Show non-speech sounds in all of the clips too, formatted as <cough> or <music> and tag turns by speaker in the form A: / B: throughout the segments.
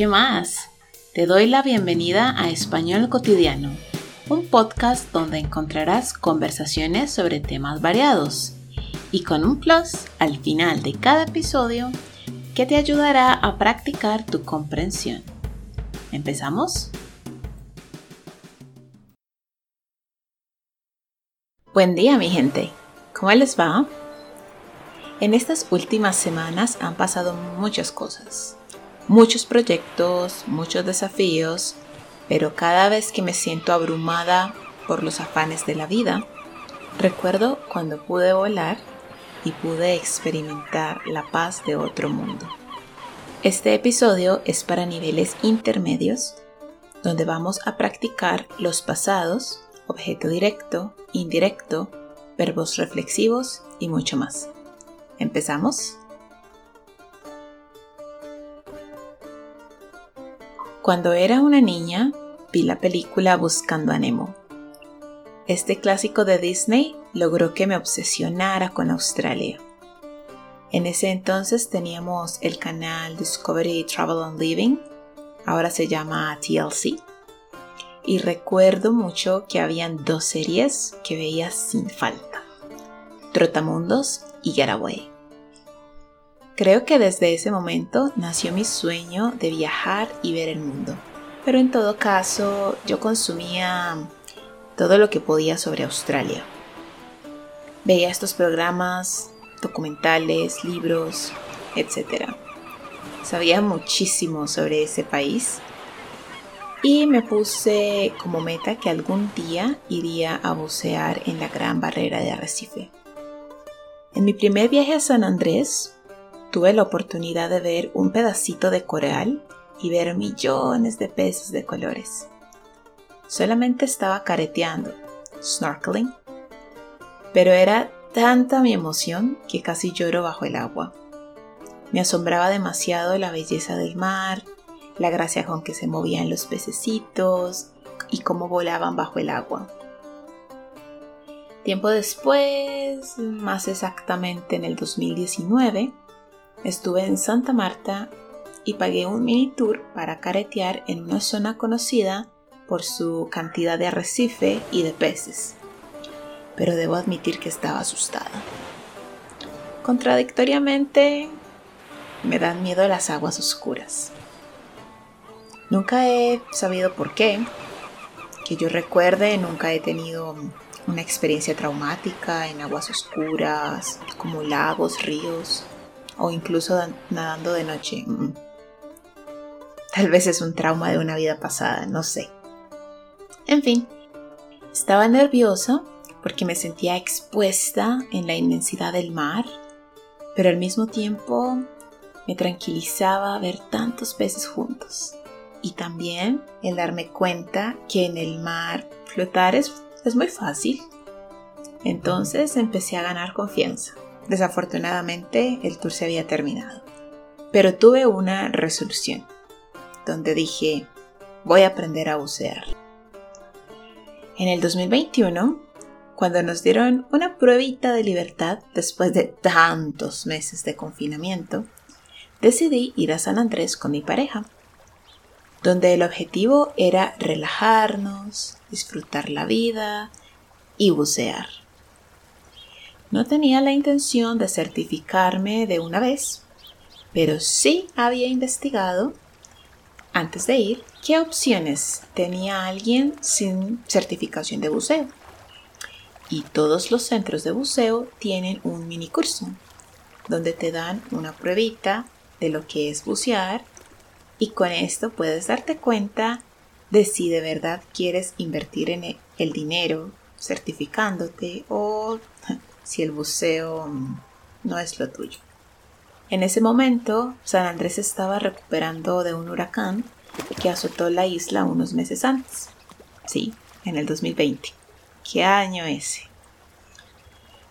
A: ¿Qué más? Te doy la bienvenida a Español Cotidiano, un podcast donde encontrarás conversaciones sobre temas variados y con un plus al final de cada episodio que te ayudará a practicar tu comprensión. ¿Empezamos? Buen día mi gente, ¿cómo les va? En estas últimas semanas han pasado muchas cosas, muchos proyectos, muchos desafíos, pero cada vez que me siento abrumada por los afanes de la vida, recuerdo cuando pude volar y pude experimentar la paz de otro mundo. Este episodio es para niveles intermedios, donde vamos a practicar los pasados, objeto directo, indirecto, verbos reflexivos y mucho más. ¿Empezamos? Cuando era una niña, vi la película Buscando a Nemo. Este clásico de Disney logró que me obsesionara con Australia. En ese entonces teníamos el canal Discovery Travel and Living, ahora se llama TLC. Y recuerdo mucho que habían dos series que veía sin falta. Trotamundos y Getaway. Creo que desde ese momento nació mi sueño de viajar y ver el mundo. Pero en todo caso, yo consumía todo lo que podía sobre Australia. Veía estos programas, documentales, libros, etc. Sabía muchísimo sobre ese país y me puse como meta que algún día iría a bucear en la gran barrera de arrecife. En mi primer viaje a San Andrés tuve la oportunidad de ver un pedacito de coral y ver millones de peces de colores. Solamente estaba careteando, snorkeling, pero era tanta mi emoción que casi lloro bajo el agua. Me asombraba demasiado la belleza del mar, la gracia con que se movían los pececitos y cómo volaban bajo el agua. Tiempo después, más exactamente en el 2019, estuve en Santa Marta y pagué un mini tour para caretear en una zona conocida por su cantidad de arrecife y de peces. Pero debo admitir que estaba asustada. Contradictoriamente, me dan miedo las aguas oscuras. Nunca he sabido por qué. Que yo recuerde, nunca he tenido una experiencia traumática en aguas oscuras, como lagos, ríos o incluso nadando de noche. Tal vez es un trauma de una vida pasada, no sé. En fin, estaba nerviosa porque me sentía expuesta en la inmensidad del mar, pero al mismo tiempo me tranquilizaba ver tantos peces juntos. Y también el darme cuenta que en el mar flotar es, es muy fácil. Entonces empecé a ganar confianza. Desafortunadamente el tour se había terminado. Pero tuve una resolución, donde dije, voy a aprender a bucear. En el 2021, cuando nos dieron una pruebita de libertad después de tantos meses de confinamiento, decidí ir a San Andrés con mi pareja, donde el objetivo era relajarnos, disfrutar la vida y bucear. No tenía la intención de certificarme de una vez, pero sí había investigado antes de ir qué opciones tenía alguien sin certificación de buceo. Y todos los centros de buceo tienen un mini curso donde te dan una pruebita de lo que es bucear y con esto puedes darte cuenta de si de verdad quieres invertir en el dinero certificándote o si el buceo no es lo tuyo. En ese momento, San Andrés estaba recuperando de un huracán que azotó la isla unos meses antes. Sí, en el 2020. ¿Qué año ese?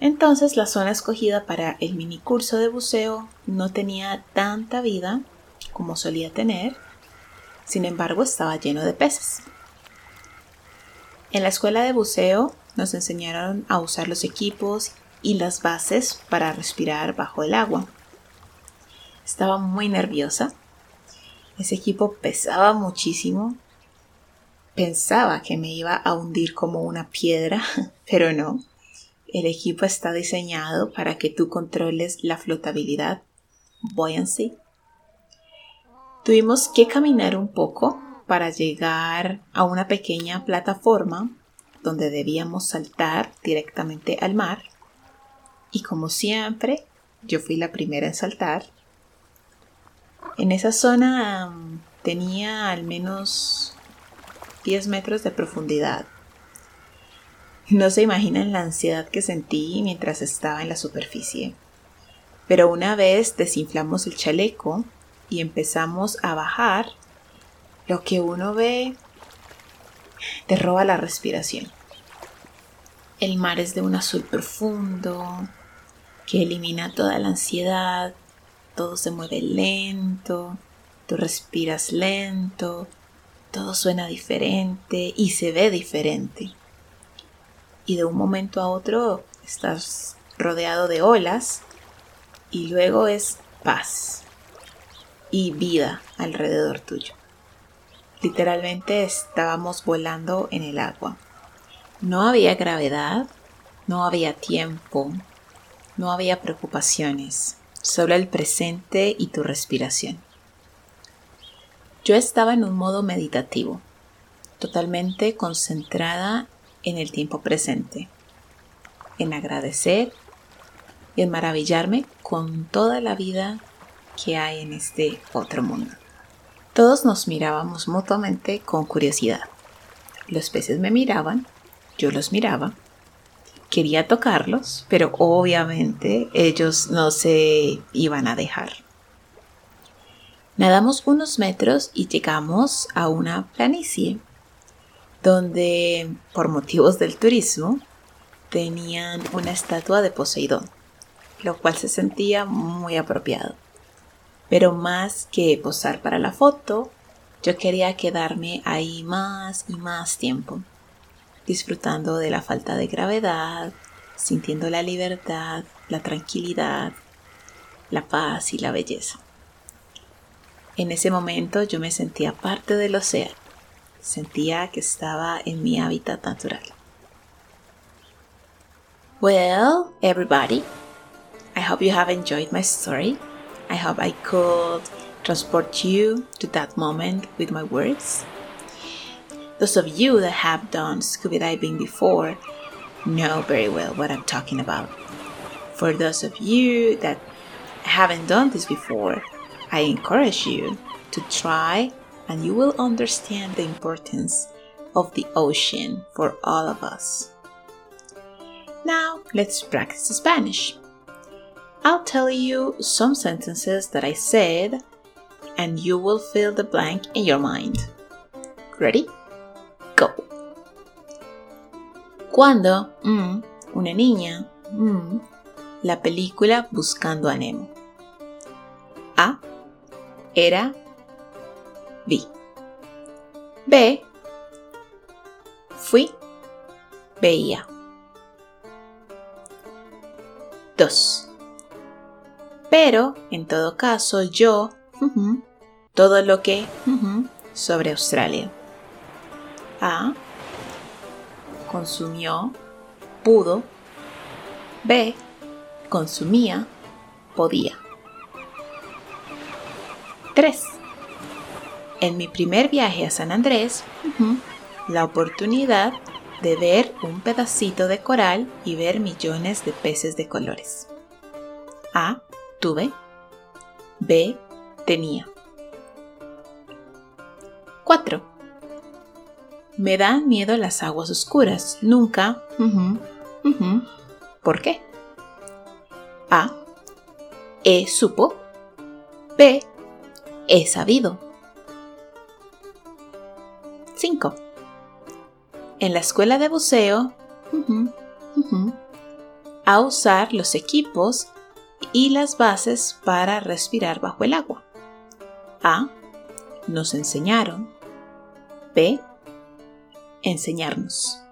A: Entonces la zona escogida para el mini curso de buceo no tenía tanta vida como solía tener, sin embargo estaba lleno de peces. En la escuela de buceo nos enseñaron a usar los equipos y las bases para respirar bajo el agua. Estaba muy nerviosa Ese equipo pesaba muchísimo. Pensaba que me iba a hundir como una piedra, <laughs> pero no. El equipo está diseñado para que tú controles la flotabilidad, buoyancy. Tuvimos que caminar un poco para llegar a una pequeña plataforma donde debíamos saltar directamente al mar. Y como siempre, yo fui la primera en saltar. En esa zona tenía al menos 10 metros de profundidad. No se imaginan la ansiedad que sentí mientras estaba en la superficie. Pero una vez desinflamos el chaleco y empezamos a bajar, lo que uno ve te roba la respiración. El mar es de un azul profundo que elimina toda la ansiedad, todo se mueve lento, tú respiras lento, todo suena diferente y se ve diferente. Y de un momento a otro estás rodeado de olas y luego es paz y vida alrededor tuyo. Literalmente estábamos volando en el agua. No había gravedad, no había tiempo, no había preocupaciones, solo el presente y tu respiración. Yo estaba en un modo meditativo, totalmente concentrada en el tiempo presente, en agradecer y en maravillarme con toda la vida que hay en este otro mundo. Todos nos mirábamos mutuamente con curiosidad. Los peces me miraban, yo los miraba. Quería tocarlos, pero obviamente ellos no se iban a dejar. Nadamos unos metros y llegamos a una planicie donde, por motivos del turismo, tenían una estatua de Poseidón, lo cual se sentía muy apropiado. Pero más que posar para la foto, yo quería quedarme ahí más y más tiempo, disfrutando de la falta de gravedad, sintiendo la libertad, la tranquilidad, la paz y la belleza. En ese momento yo me sentía parte del océano, sentía que estaba en mi hábitat natural. Well, everybody, I hope you have enjoyed my story. I hope I could transport you to that moment with my words. Those of you that have done scuba diving before know very well what I'm talking about. For those of you that haven't done this before, I encourage you to try and you will understand the importance of the ocean for all of us. Now, let's practice Spanish. I'll tell you some sentences that I said, and you will fill the blank in your mind. Ready? Cuando, mm, una niña, mm, la película Buscando a Nemo. A. Era. Vi. B. Fui. Veía. 2 pero, en todo caso, yo, todo lo que sobre Australia. A. Consumió, pudo. B. Consumía, podía. 3. En mi primer viaje a San Andrés, la oportunidad de ver un pedacito de coral y ver millones de peces de colores. A tuve. B. Tenía. 4. Me dan miedo las aguas oscuras. Nunca. ¿Por qué? A. He supo. B. He sabido. 5. En la escuela de buceo, a usar los equipos y las bases para respirar bajo el agua. A. Nos enseñaron. B. Enseñarnos.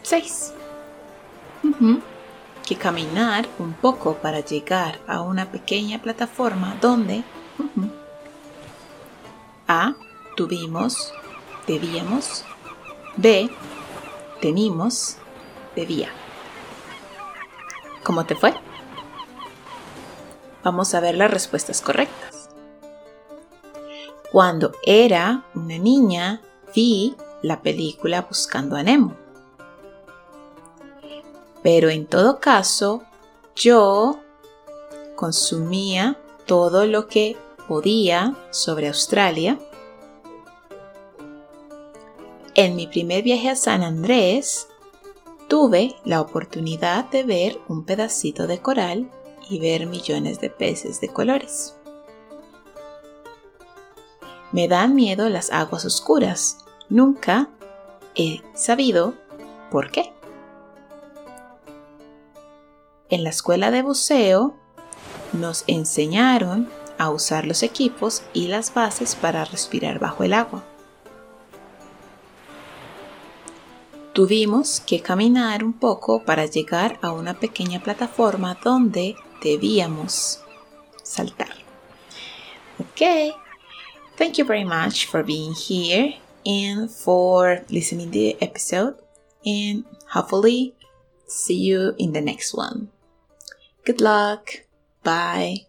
A: 6. Que caminar un poco para llegar a una pequeña plataforma donde A. Tuvimos, debíamos. B. Tenimos, debía. ¿Cómo te fue? Vamos a ver las respuestas correctas. Cuando era una niña, vi la película Buscando a Nemo. Pero en todo caso, yo consumía todo lo que podía sobre Australia. En mi primer viaje a San Andrés, tuve la oportunidad de ver un pedacito de coral y ver millones de peces de colores. Me dan miedo las aguas oscuras. Nunca he sabido por qué. En la escuela de buceo nos enseñaron a usar los equipos y las bases para respirar bajo el agua. Tuvimos que caminar un poco para llegar a una pequeña plataforma donde debíamos saltar. Okay, thank you very much for being here and for listening to the episode and hopefully see you in the next one. Good luck. Bye.